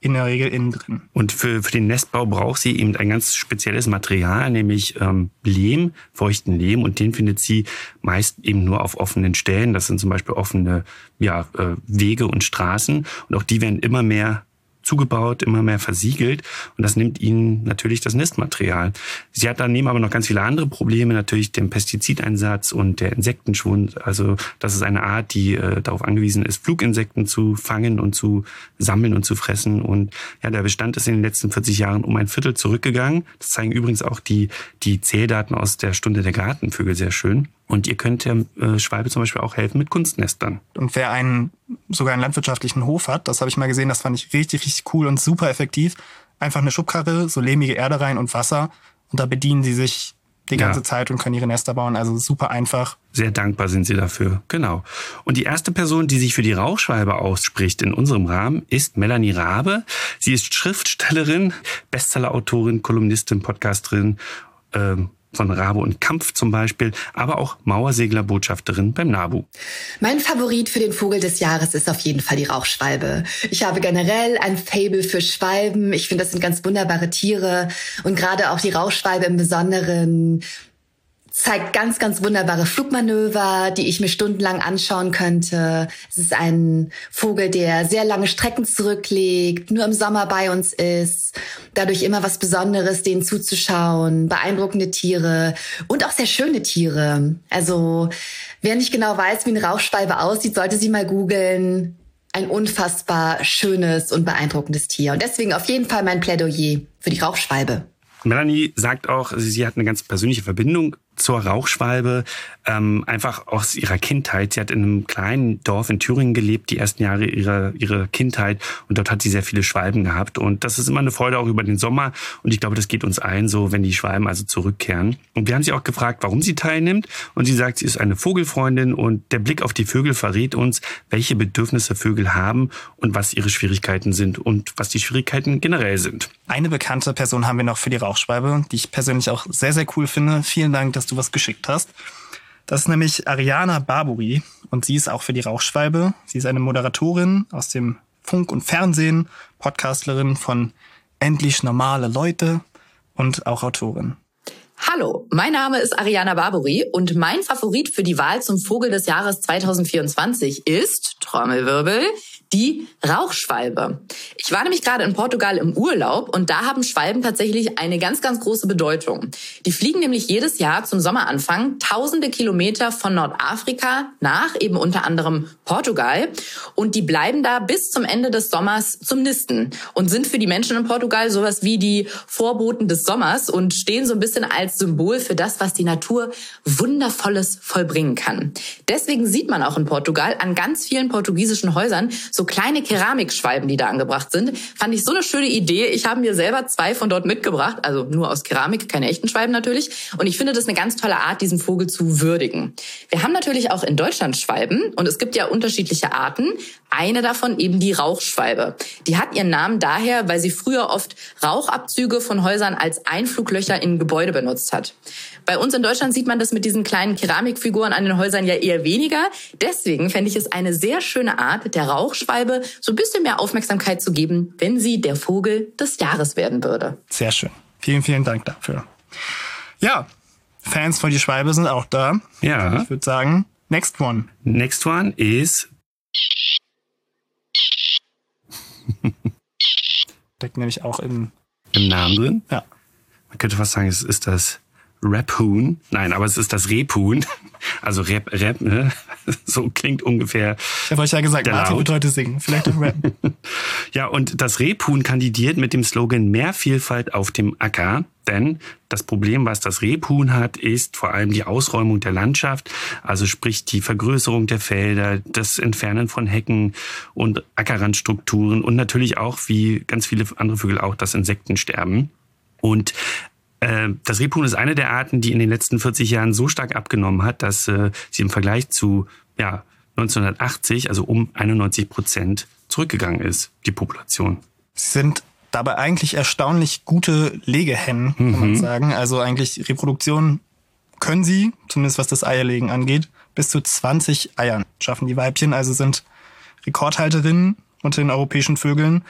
in der Regel innen drin. Und für, für den Nestbau braucht sie eben ein ganz spezielles Material, nämlich ähm, Lehm, feuchten Lehm. Und den findet sie meist eben nur auf offenen Stellen. Das sind zum Beispiel offene ja, äh, Wege und Straßen. Und auch die werden immer mehr zugebaut, immer mehr versiegelt und das nimmt ihnen natürlich das Nistmaterial. Sie hat daneben aber noch ganz viele andere Probleme, natürlich den Pestizideinsatz und der Insektenschwund. Also das ist eine Art, die äh, darauf angewiesen ist, Fluginsekten zu fangen und zu sammeln und zu fressen. Und ja, der Bestand ist in den letzten 40 Jahren um ein Viertel zurückgegangen. Das zeigen übrigens auch die, die Zähldaten aus der Stunde der Gartenvögel sehr schön. Und ihr könnt der äh, Schwalbe zum Beispiel auch helfen mit Kunstnestern. Und wer einen sogar einen landwirtschaftlichen Hof hat, das habe ich mal gesehen, das fand ich richtig, richtig cool und super effektiv. Einfach eine Schubkarre, so lehmige Erde rein und Wasser. Und da bedienen sie sich die ganze ja. Zeit und können ihre Nester bauen. Also super einfach. Sehr dankbar sind sie dafür. Genau. Und die erste Person, die sich für die Rauchschwalbe ausspricht in unserem Rahmen, ist Melanie Rabe. Sie ist Schriftstellerin, Bestsellerautorin, Kolumnistin, Podcasterin, ähm, von Rabe und Kampf zum Beispiel, aber auch Mauerseglerbotschafterin beim NABU. Mein Favorit für den Vogel des Jahres ist auf jeden Fall die Rauchschwalbe. Ich habe generell ein Fable für Schwalben. Ich finde, das sind ganz wunderbare Tiere und gerade auch die Rauchschwalbe im Besonderen zeigt ganz, ganz wunderbare Flugmanöver, die ich mir stundenlang anschauen könnte. Es ist ein Vogel, der sehr lange Strecken zurücklegt, nur im Sommer bei uns ist. Dadurch immer was Besonderes, denen zuzuschauen, beeindruckende Tiere und auch sehr schöne Tiere. Also, wer nicht genau weiß, wie eine Rauchschwalbe aussieht, sollte sie mal googeln. Ein unfassbar schönes und beeindruckendes Tier. Und deswegen auf jeden Fall mein Plädoyer für die Rauchschwalbe. Melanie sagt auch, sie hat eine ganz persönliche Verbindung zur Rauchschwalbe, ähm, einfach aus ihrer Kindheit. Sie hat in einem kleinen Dorf in Thüringen gelebt, die ersten Jahre ihrer, ihrer Kindheit. Und dort hat sie sehr viele Schwalben gehabt. Und das ist immer eine Freude auch über den Sommer. Und ich glaube, das geht uns allen so, wenn die Schwalben also zurückkehren. Und wir haben sie auch gefragt, warum sie teilnimmt. Und sie sagt, sie ist eine Vogelfreundin. Und der Blick auf die Vögel verrät uns, welche Bedürfnisse Vögel haben und was ihre Schwierigkeiten sind und was die Schwierigkeiten generell sind. Eine bekannte Person haben wir noch für die Rauchschwalbe, die ich persönlich auch sehr, sehr cool finde. Vielen Dank, dass du was geschickt hast. Das ist nämlich Ariana Barburi und sie ist auch für die Rauchschwalbe. Sie ist eine Moderatorin aus dem Funk und Fernsehen, Podcastlerin von Endlich normale Leute und auch Autorin. Hallo, mein Name ist Ariana Barbori und mein Favorit für die Wahl zum Vogel des Jahres 2024 ist, Trommelwirbel, die Rauchschwalbe. Ich war nämlich gerade in Portugal im Urlaub und da haben Schwalben tatsächlich eine ganz, ganz große Bedeutung. Die fliegen nämlich jedes Jahr zum Sommeranfang tausende Kilometer von Nordafrika nach, eben unter anderem Portugal. Und die bleiben da bis zum Ende des Sommers zum Nisten und sind für die Menschen in Portugal sowas wie die Vorboten des Sommers und stehen so ein bisschen als Symbol für das, was die Natur Wundervolles vollbringen kann. Deswegen sieht man auch in Portugal an ganz vielen portugiesischen Häusern so kleine Keramikschwalben, die da angebracht sind. Fand ich so eine schöne Idee. Ich habe mir selber zwei von dort mitgebracht, also nur aus Keramik, keine echten Schwalben natürlich. Und ich finde das eine ganz tolle Art, diesen Vogel zu würdigen. Wir haben natürlich auch in Deutschland Schwalben und es gibt ja unterschiedliche Arten. Eine davon eben die Rauchschwalbe. Die hat ihren Namen daher, weil sie früher oft Rauchabzüge von Häusern als Einfluglöcher in Gebäude benutzt hat. Bei uns in Deutschland sieht man das mit diesen kleinen Keramikfiguren an den Häusern ja eher weniger. Deswegen fände ich es eine sehr schöne Art, der Rauchschwalbe so ein bisschen mehr Aufmerksamkeit zu geben, wenn sie der Vogel des Jahres werden würde. Sehr schön. Vielen, vielen Dank dafür. Ja, Fans von die Schwalbe sind auch da. Ja. Ich würde sagen, next one. Next one is (laughs) Steckt nämlich auch im, im Namen drin. ja. Man könnte fast sagen, es ist das Raphoon. Nein, aber es ist das Rebhuhn. Also Rap, Rap, ne? (laughs) So klingt ungefähr. Ich habe euch ja gesagt, Martin Laut. wird heute singen. Vielleicht auch rappen. (laughs) Ja, und das Rebhuhn kandidiert mit dem Slogan Mehr Vielfalt auf dem Acker. Denn das Problem, was das Rebhuhn hat, ist vor allem die Ausräumung der Landschaft. Also sprich die Vergrößerung der Felder, das Entfernen von Hecken und Ackerrandstrukturen und natürlich auch, wie ganz viele andere Vögel auch, das Insektensterben. Und das Rebhuhn ist eine der Arten, die in den letzten 40 Jahren so stark abgenommen hat, dass äh, sie im Vergleich zu ja, 1980, also um 91 Prozent, zurückgegangen ist, die Population. Sie sind dabei eigentlich erstaunlich gute Legehennen, kann man sagen. Also eigentlich Reproduktion können sie, zumindest was das Eierlegen angeht, bis zu 20 Eiern schaffen die Weibchen, also sind Rekordhalterinnen unter den europäischen Vögeln.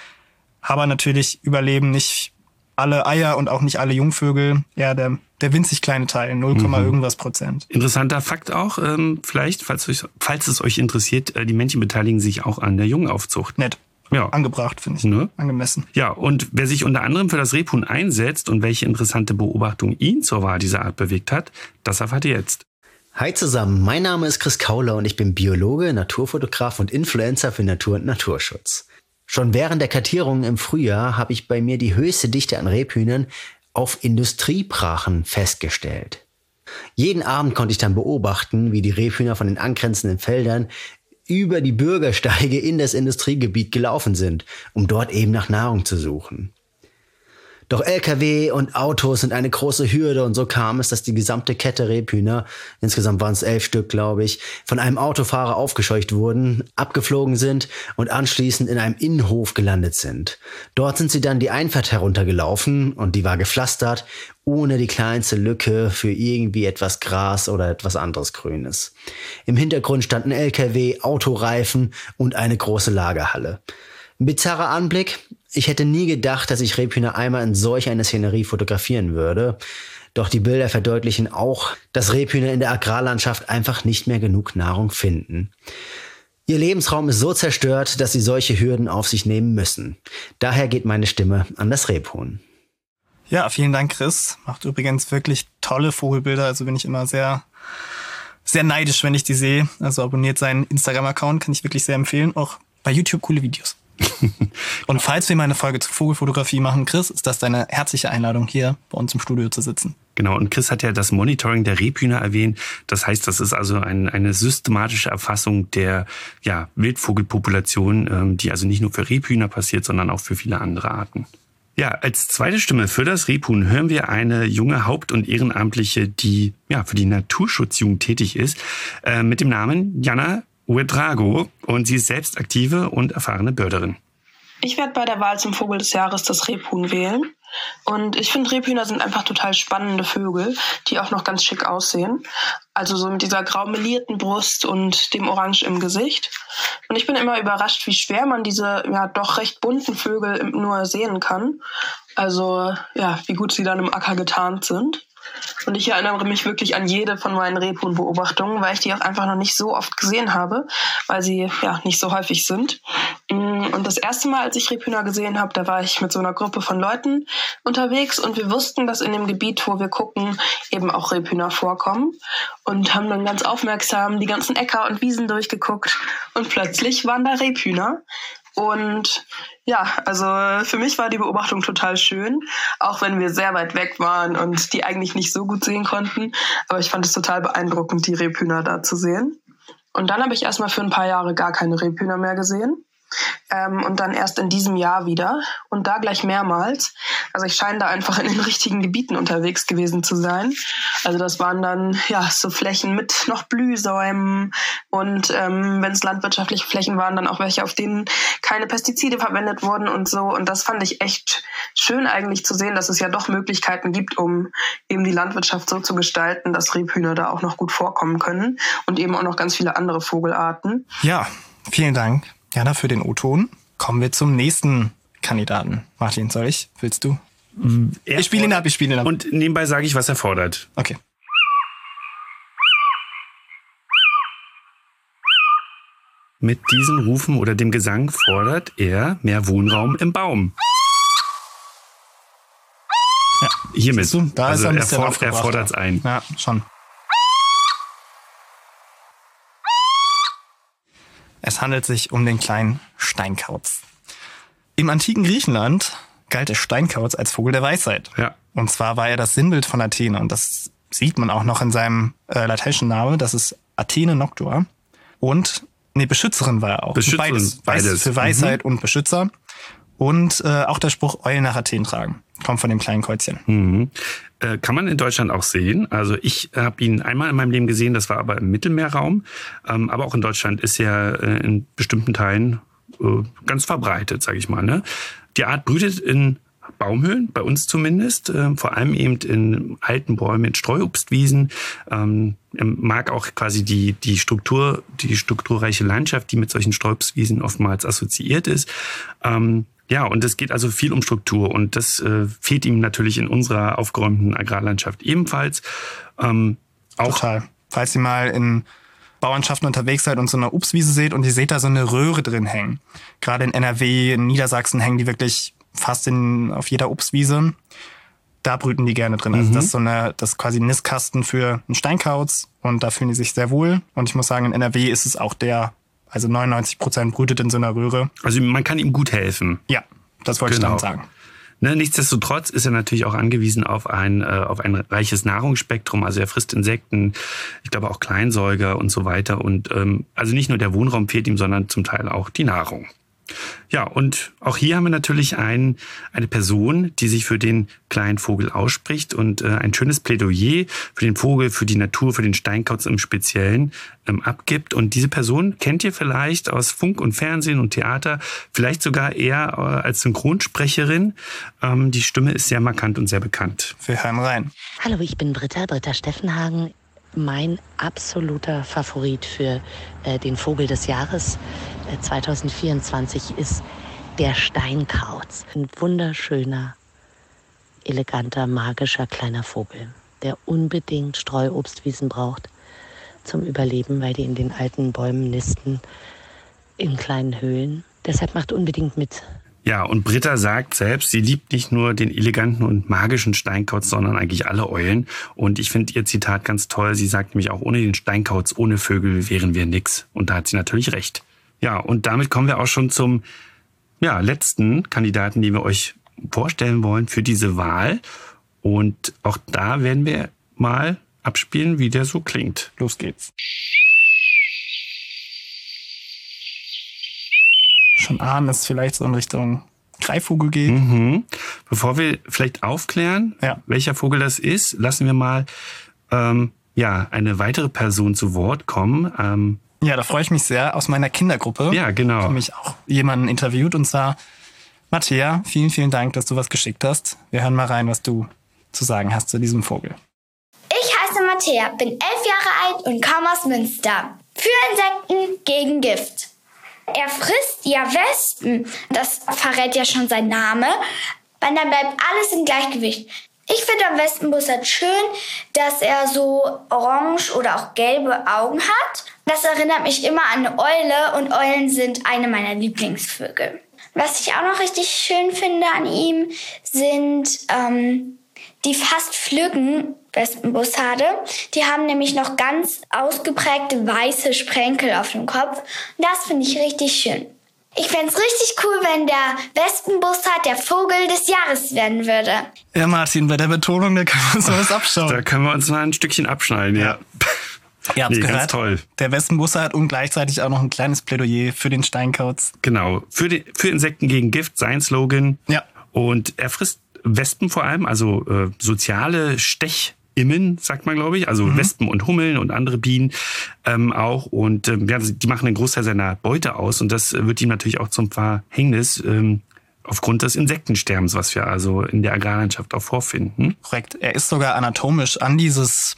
Aber natürlich überleben nicht alle Eier und auch nicht alle Jungvögel. Ja, der, der winzig kleine Teil, 0, irgendwas Prozent. Interessanter Fakt auch, ähm, vielleicht, falls, euch, falls es euch interessiert, äh, die Männchen beteiligen sich auch an der Jungaufzucht. Nett. Ja. Angebracht, finde ich. Ne? Angemessen. Ja, und wer sich unter anderem für das Rebhuhn einsetzt und welche interessante Beobachtung ihn zur Wahl dieser Art bewegt hat, das erfahrt ihr jetzt. Hi zusammen, mein Name ist Chris Kauler und ich bin Biologe, Naturfotograf und Influencer für Natur und Naturschutz. Schon während der Kartierungen im Frühjahr habe ich bei mir die höchste Dichte an Rebhühnern auf Industriebrachen festgestellt. Jeden Abend konnte ich dann beobachten, wie die Rebhühner von den angrenzenden Feldern über die Bürgersteige in das Industriegebiet gelaufen sind, um dort eben nach Nahrung zu suchen. Doch Lkw und Autos sind eine große Hürde und so kam es, dass die gesamte Kette Rebhühner, insgesamt waren es elf Stück, glaube ich, von einem Autofahrer aufgescheucht wurden, abgeflogen sind und anschließend in einem Innenhof gelandet sind. Dort sind sie dann die Einfahrt heruntergelaufen und die war gepflastert, ohne die kleinste Lücke für irgendwie etwas Gras oder etwas anderes Grünes. Im Hintergrund standen Lkw, Autoreifen und eine große Lagerhalle. Bizarrer Anblick. Ich hätte nie gedacht, dass ich Rebhühner einmal in solch einer Szenerie fotografieren würde. Doch die Bilder verdeutlichen auch, dass Rebhühner in der Agrarlandschaft einfach nicht mehr genug Nahrung finden. Ihr Lebensraum ist so zerstört, dass sie solche Hürden auf sich nehmen müssen. Daher geht meine Stimme an das Rebhuhn. Ja, vielen Dank, Chris. Macht übrigens wirklich tolle Vogelbilder. Also bin ich immer sehr, sehr neidisch, wenn ich die sehe. Also abonniert seinen Instagram-Account, kann ich wirklich sehr empfehlen. Auch bei YouTube coole Videos. (laughs) Und falls wir mal eine Folge zur Vogelfotografie machen, Chris, ist das deine herzliche Einladung, hier bei uns im Studio zu sitzen. Genau, und Chris hat ja das Monitoring der Rebhühner erwähnt. Das heißt, das ist also ein, eine systematische Erfassung der ja, Wildvogelpopulation, ähm, die also nicht nur für Rebhühner passiert, sondern auch für viele andere Arten. Ja, als zweite Stimme für das Rebhuhn hören wir eine junge Haupt- und Ehrenamtliche, die ja für die Naturschutzjugend tätig ist, äh, mit dem Namen Jana Uedrago. Und sie ist selbst aktive und erfahrene Börderin. Ich werde bei der Wahl zum Vogel des Jahres das Rebhuhn wählen. Und ich finde, Rebhühner sind einfach total spannende Vögel, die auch noch ganz schick aussehen. Also so mit dieser graumelierten Brust und dem Orange im Gesicht. Und ich bin immer überrascht, wie schwer man diese ja doch recht bunten Vögel nur sehen kann. Also ja, wie gut sie dann im Acker getarnt sind. Und ich erinnere mich wirklich an jede von meinen Rebhuhnbeobachtungen, weil ich die auch einfach noch nicht so oft gesehen habe, weil sie ja nicht so häufig sind. Mm, und das erste Mal, als ich Rebhühner gesehen habe, da war ich mit so einer Gruppe von Leuten unterwegs und wir wussten, dass in dem Gebiet, wo wir gucken, eben auch Rebhühner vorkommen und haben dann ganz aufmerksam die ganzen Äcker und Wiesen durchgeguckt und plötzlich waren da Rebhühner. Und ja, also für mich war die Beobachtung total schön, auch wenn wir sehr weit weg waren und die eigentlich nicht so gut sehen konnten. Aber ich fand es total beeindruckend, die Rebhühner da zu sehen. Und dann habe ich erstmal für ein paar Jahre gar keine Rebhühner mehr gesehen. Ähm, und dann erst in diesem Jahr wieder und da gleich mehrmals. Also ich scheine da einfach in den (laughs) richtigen Gebieten unterwegs gewesen zu sein. Also das waren dann ja so Flächen mit noch Blühsäumen und ähm, wenn es landwirtschaftliche Flächen waren, dann auch welche, auf denen keine Pestizide verwendet wurden und so. Und das fand ich echt schön eigentlich zu sehen, dass es ja doch Möglichkeiten gibt, um eben die Landwirtschaft so zu gestalten, dass Rebhühner da auch noch gut vorkommen können und eben auch noch ganz viele andere Vogelarten. Ja, vielen Dank. Jana, für den O-Ton. Kommen wir zum nächsten Kandidaten. Martin, soll ich? Willst du? Er ich spiele ihn ab, ich spiele ihn ab. Und nebenbei sage ich, was er fordert. Okay. Mit diesen Rufen oder dem Gesang fordert er mehr Wohnraum im Baum. Ja. Hiermit. Da also ist er er, er fordert es ein. Ja, schon. Es handelt sich um den kleinen Steinkauz. Im antiken Griechenland galt der Steinkauz als Vogel der Weisheit. Ja. Und zwar war er das Sinnbild von Athene. Und das sieht man auch noch in seinem äh, lateinischen Namen. Das ist Athene Noctua. Und, nee, Beschützerin war er auch. Beschützerin, beides. Beides. Für Weisheit und Beschützer. Und äh, auch der Spruch Eulen nach Athen tragen. Kommt von dem kleinen Käuzchen. Mhm. Äh, kann man in Deutschland auch sehen. Also ich habe ihn einmal in meinem Leben gesehen, das war aber im Mittelmeerraum. Ähm, aber auch in Deutschland ist er äh, in bestimmten Teilen äh, ganz verbreitet, sage ich mal. Ne? Die Art brütet in Baumhöhlen, bei uns zumindest, äh, vor allem eben in alten Bäumen, in Streuobstwiesen. Ähm, mag auch quasi die, die Struktur, die strukturreiche Landschaft, die mit solchen Streuobstwiesen oftmals assoziiert ist. Ähm, ja, und es geht also viel um Struktur und das äh, fehlt ihm natürlich in unserer aufgeräumten Agrarlandschaft ebenfalls. Ähm, auch Total. Falls ihr mal in Bauernschaften unterwegs seid und so eine Obstwiese seht und ihr seht da so eine Röhre drin hängen. Gerade in NRW, in Niedersachsen hängen die wirklich fast in, auf jeder Obstwiese. Da brüten die gerne drin. Also das ist so eine, das ist quasi ein Nistkasten für einen Steinkauz und da fühlen die sich sehr wohl. Und ich muss sagen, in NRW ist es auch der, also 99 Prozent brütet in so einer Röhre. Also man kann ihm gut helfen. Ja, das wollte Genau. ich damit sagen. Ne, nichtsdestotrotz ist er natürlich auch angewiesen auf ein, äh, auf ein reiches Nahrungsspektrum. Also er frisst Insekten, ich glaube auch Kleinsäuger und so weiter. Und ähm, also nicht nur der Wohnraum fehlt ihm, sondern zum Teil auch die Nahrung. Ja, und auch hier haben wir natürlich ein, eine Person, die sich für den kleinen Vogel ausspricht und äh, ein schönes Plädoyer für den Vogel, für die Natur, für den Steinkauz im Speziellen ähm, abgibt. Und diese Person kennt ihr vielleicht aus Funk und Fernsehen und Theater, vielleicht sogar eher äh, als Synchronsprecherin. Ähm, die Stimme ist sehr markant und sehr bekannt. Wir hören rein. Hallo, ich bin Britta, Britta Steffenhagen. Mein absoluter Favorit für äh, den Vogel des Jahres äh, 2024 ist der Steinkauz. Ein wunderschöner, eleganter, magischer kleiner Vogel, der unbedingt Streuobstwiesen braucht zum Überleben, weil die in den alten Bäumen nisten, in kleinen Höhlen. Deshalb macht unbedingt mit. Ja, und Britta sagt selbst, sie liebt nicht nur den eleganten und magischen Steinkauz, sondern eigentlich alle Eulen. Und ich finde ihr Zitat ganz toll. Sie sagt nämlich auch, ohne den Steinkauz, ohne Vögel wären wir nix. Und da hat sie natürlich recht. Ja, und damit kommen wir auch schon zum ja, letzten Kandidaten, den wir euch vorstellen wollen für diese Wahl. Und auch da werden wir mal abspielen, wie der so klingt. Los geht's. Schon ahnen, dass es vielleicht so in Richtung Greifvogel geht. Mhm. Bevor wir vielleicht aufklären, Ja. welcher Vogel das ist, lassen wir mal ähm, ja eine weitere Person zu Wort kommen. Ähm, Ja, da freue ich mich sehr. Aus meiner Kindergruppe ja, genau. habe mich auch jemanden interviewt und zwar Matthäa. Vielen, vielen Dank, dass du was geschickt hast. Wir hören mal rein, was du zu sagen hast zu diesem Vogel. Ich heiße Matthäa, bin elf Jahre alt und komme aus Münster. Für Insekten gegen Gift. Er frisst ja Wespen. Das verrät ja schon sein Name. Weil dann bleibt alles im Gleichgewicht. Ich finde am Wespenbussard schön, dass er so orange oder auch gelbe Augen hat. Das erinnert mich immer an eine Eule und Eulen sind eine meiner Lieblingsvögel. Was ich auch noch richtig schön finde an ihm, sind ähm, die fast flüggen Wespenbussarde. Die haben nämlich noch ganz ausgeprägte weiße Sprenkel auf dem Kopf. Und das finde ich richtig schön. Ich fände es richtig cool, wenn der Wespenbussard der Vogel des Jahres werden würde. Ja, Martin, bei der Betonung, da können wir uns mal was abschauen. (laughs) Da können wir uns mal ein Stückchen abschneiden, ja. (laughs) Ihr habt's Nee, gehört. ganz toll. Der Wespenbussard und gleichzeitig auch noch ein kleines Plädoyer für den Steinkauz. Genau. Für, die, für Insekten gegen Gift, sein Slogan. Ja. Und er frisst Wespen vor allem, also äh, soziale Stechimmen, sagt man, glaube ich. Also Mhm. Wespen und Hummeln und andere Bienen ähm, auch. Und ähm, ja, die machen einen Großteil seiner Beute aus. Und das wird ihm natürlich auch zum Verhängnis. Ähm, Aufgrund des Insektensterbens, was wir also in der Agrarlandschaft auch vorfinden. Korrekt. Er ist sogar anatomisch an dieses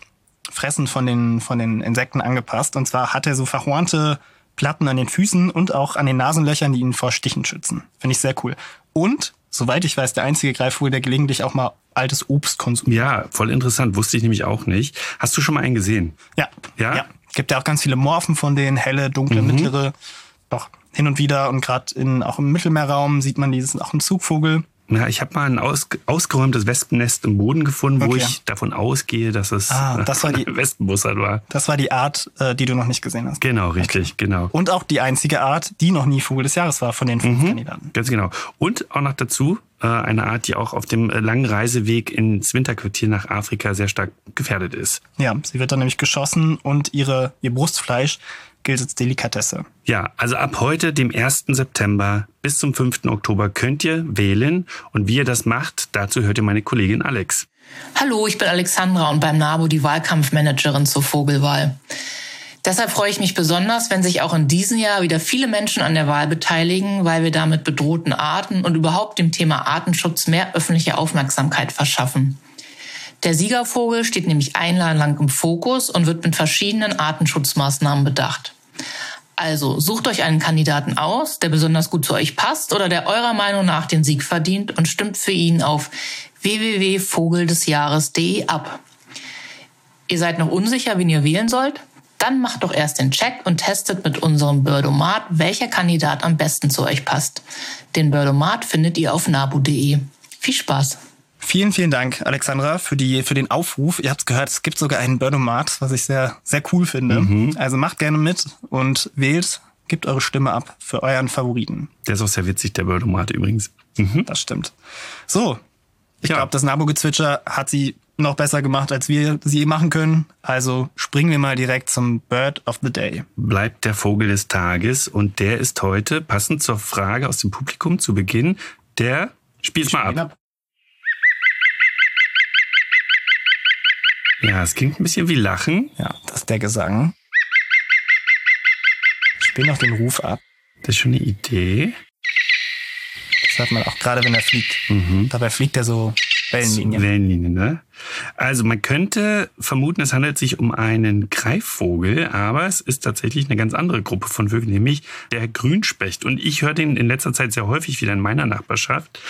Fressen von den, von den Insekten angepasst. Und zwar hat er so verhornte Platten an den Füßen und auch an den Nasenlöchern, die ihn vor Stichen schützen. Finde ich sehr cool. Und, soweit ich weiß, der einzige Greifvogel, der gelegentlich auch mal altes Obst konsumiert. Ja, voll interessant. Wusste ich nämlich auch nicht. Hast du schon mal einen gesehen? Ja. Ja? ja. Gibt ja auch ganz viele Morphen von denen, helle, dunkle, Mhm. mittlere. Doch hin und wieder und gerade in auch im Mittelmeerraum sieht man dieses auch ein Zugvogel. Ja, ich habe mal ein aus, ausgeräumtes Wespennest im Boden gefunden, wo Okay. ich davon ausgehe, dass es Ah, das war die- (laughs) ein Wespenbussard war. Das war die Art, äh, die du noch nicht gesehen hast. Genau, richtig, genau. Und auch die einzige Art, die noch nie Vogel des Jahres war von den Mhm. fünf Kandidaten. Ganz genau. Und auch noch dazu äh, eine Art, die auch auf dem äh, langen Reiseweg ins Winterquartier nach Afrika sehr stark gefährdet ist. Ja, sie wird dann nämlich geschossen und ihre, ihr Brustfleisch gilt als Delikatesse. Ja, also ab heute, dem 1. September bis zum 5. Oktober könnt ihr wählen. Und wie ihr das macht, dazu hört ihr meine Kollegin Alex. Hallo, ich bin Alexandra und beim NABU die Wahlkampfmanagerin zur Vogelwahl. Deshalb freue ich mich besonders, wenn sich auch in diesem Jahr wieder viele Menschen an der Wahl beteiligen, weil wir damit bedrohten Arten und überhaupt dem Thema Artenschutz mehr öffentliche Aufmerksamkeit verschaffen. Der Siegervogel steht nämlich ein Jahr lang im Fokus und wird mit verschiedenen Artenschutzmaßnahmen bedacht. Also sucht euch einen Kandidaten aus, der besonders gut zu euch passt oder der eurer Meinung nach den Sieg verdient und stimmt für ihn auf www.vogeldesjahres.de ab. Ihr seid noch unsicher, wen ihr wählen sollt? Dann macht doch erst den Check und testet mit unserem Birdomat, welcher Kandidat am besten zu euch passt. Den Birdomat findet ihr auf nabu.de. Viel Spaß! Vielen, vielen Dank, Alexandra, für, die, für den Aufruf. Ihr habt gehört, es gibt sogar einen Birdomat, was ich sehr, sehr cool finde. Mhm. Also macht gerne mit und wählt, gebt eure Stimme ab für euren Favoriten. Der ist auch sehr witzig, der Birdomat übrigens. Mhm. Das stimmt. So, ich Ja. glaube, das Nabo-Gezwitscher hat sie noch besser gemacht, als wir sie machen können. Also springen wir mal direkt zum Bird of the Day. Bleibt der Vogel des Tages und der ist heute, passend zur Frage aus dem Publikum zu Beginn, der, spiel's mal ab. Ja, es klingt ein bisschen wie Lachen. Ja, das ist der Gesang. Spiel noch den Ruf ab. Das ist schon eine Idee. Das hört man auch gerade, wenn er fliegt. Mhm. Dabei fliegt er so Wellenlinien. Wellenlinien, ne? Also man könnte vermuten, es handelt sich um einen Greifvogel, aber es ist tatsächlich eine ganz andere Gruppe von Vögeln, nämlich der Grünspecht. Und ich höre den in letzter Zeit sehr häufig wieder in meiner Nachbarschaft.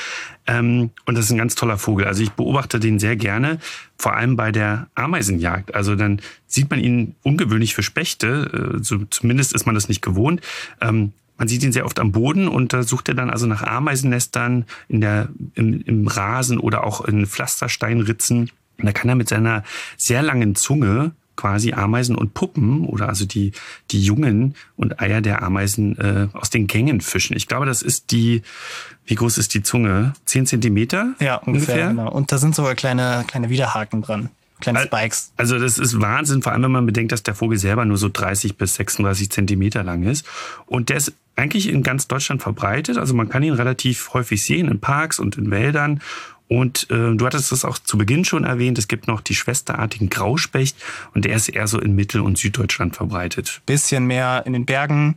Ähm, und das ist ein ganz toller Vogel. Also ich beobachte den sehr gerne, vor allem bei der Ameisenjagd. Also dann sieht man ihn ungewöhnlich für Spechte, äh, zumindest ist man das nicht gewohnt. Man sieht ihn sehr oft am Boden und da sucht er dann also nach Ameisennestern in der, im, im Rasen oder auch in Pflastersteinritzen. Und da kann er mit seiner sehr langen Zunge quasi Ameisen und Puppen oder also die, die Jungen und Eier der Ameisen äh, aus den Gängen fischen. Ich glaube, das ist die, wie groß ist die Zunge? Zehn Zentimeter? Ja, ungefähr. Genau. Und da sind sogar kleine, kleine Widerhaken dran. Kleine Spikes. Also das ist Wahnsinn, vor allem wenn man bedenkt, dass der Vogel selber nur so 30 bis 36 Zentimeter lang ist. Und der ist eigentlich in ganz Deutschland verbreitet. Also man kann ihn relativ häufig sehen in Parks und in Wäldern. Und äh, du hattest das auch zu Beginn schon erwähnt, es gibt noch die schwesterartigen Grauspecht und der ist eher so in Mittel- und Süddeutschland verbreitet. Bisschen mehr in den Bergen.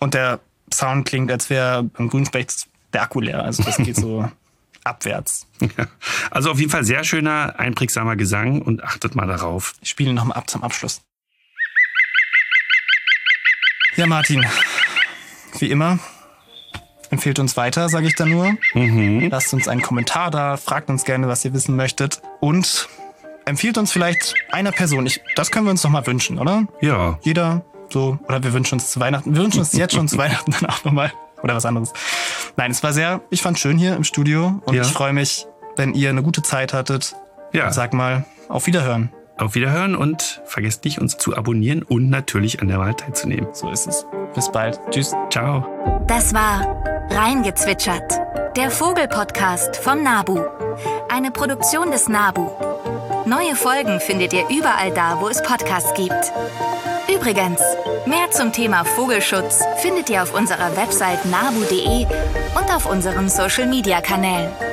Und der Sound klingt, als wäre beim Grünspecht der Akku leer. Also das geht so (laughs) abwärts. Also auf jeden Fall sehr schöner, einprägsamer Gesang und achtet mal darauf. Ich spiele nochmal ab zum Abschluss. Ja, Martin. wie immer, empfehlt uns weiter, sage ich da nur. Mhm. Lasst uns einen Kommentar da, fragt uns gerne, was ihr wissen möchtet. Und empfiehlt uns vielleicht einer Person. Ich, das können wir uns noch mal wünschen, oder? Ja. Jeder so. Oder wir wünschen uns zu Weihnachten. Wir wünschen uns jetzt schon zu (laughs) Weihnachten dann auch nochmal. Oder was anderes. Nein, es war sehr, ich fand schön hier im Studio. Und Ja. ich freue mich, wenn ihr eine gute Zeit hattet. Ja. Sag mal, auf Wiederhören. Auf Wiederhören und vergesst nicht, uns zu abonnieren und natürlich an der Wahl teilzunehmen. So ist es. Bis bald. Tschüss. Ciao. Das war Reingezwitschert, der Vogelpodcast vom Nabu. Eine Produktion des Nabu. Neue Folgen findet ihr überall da, wo es Podcasts gibt. Übrigens, mehr zum Thema Vogelschutz findet ihr auf unserer Website nabu.de und auf unseren Social-Media-Kanälen.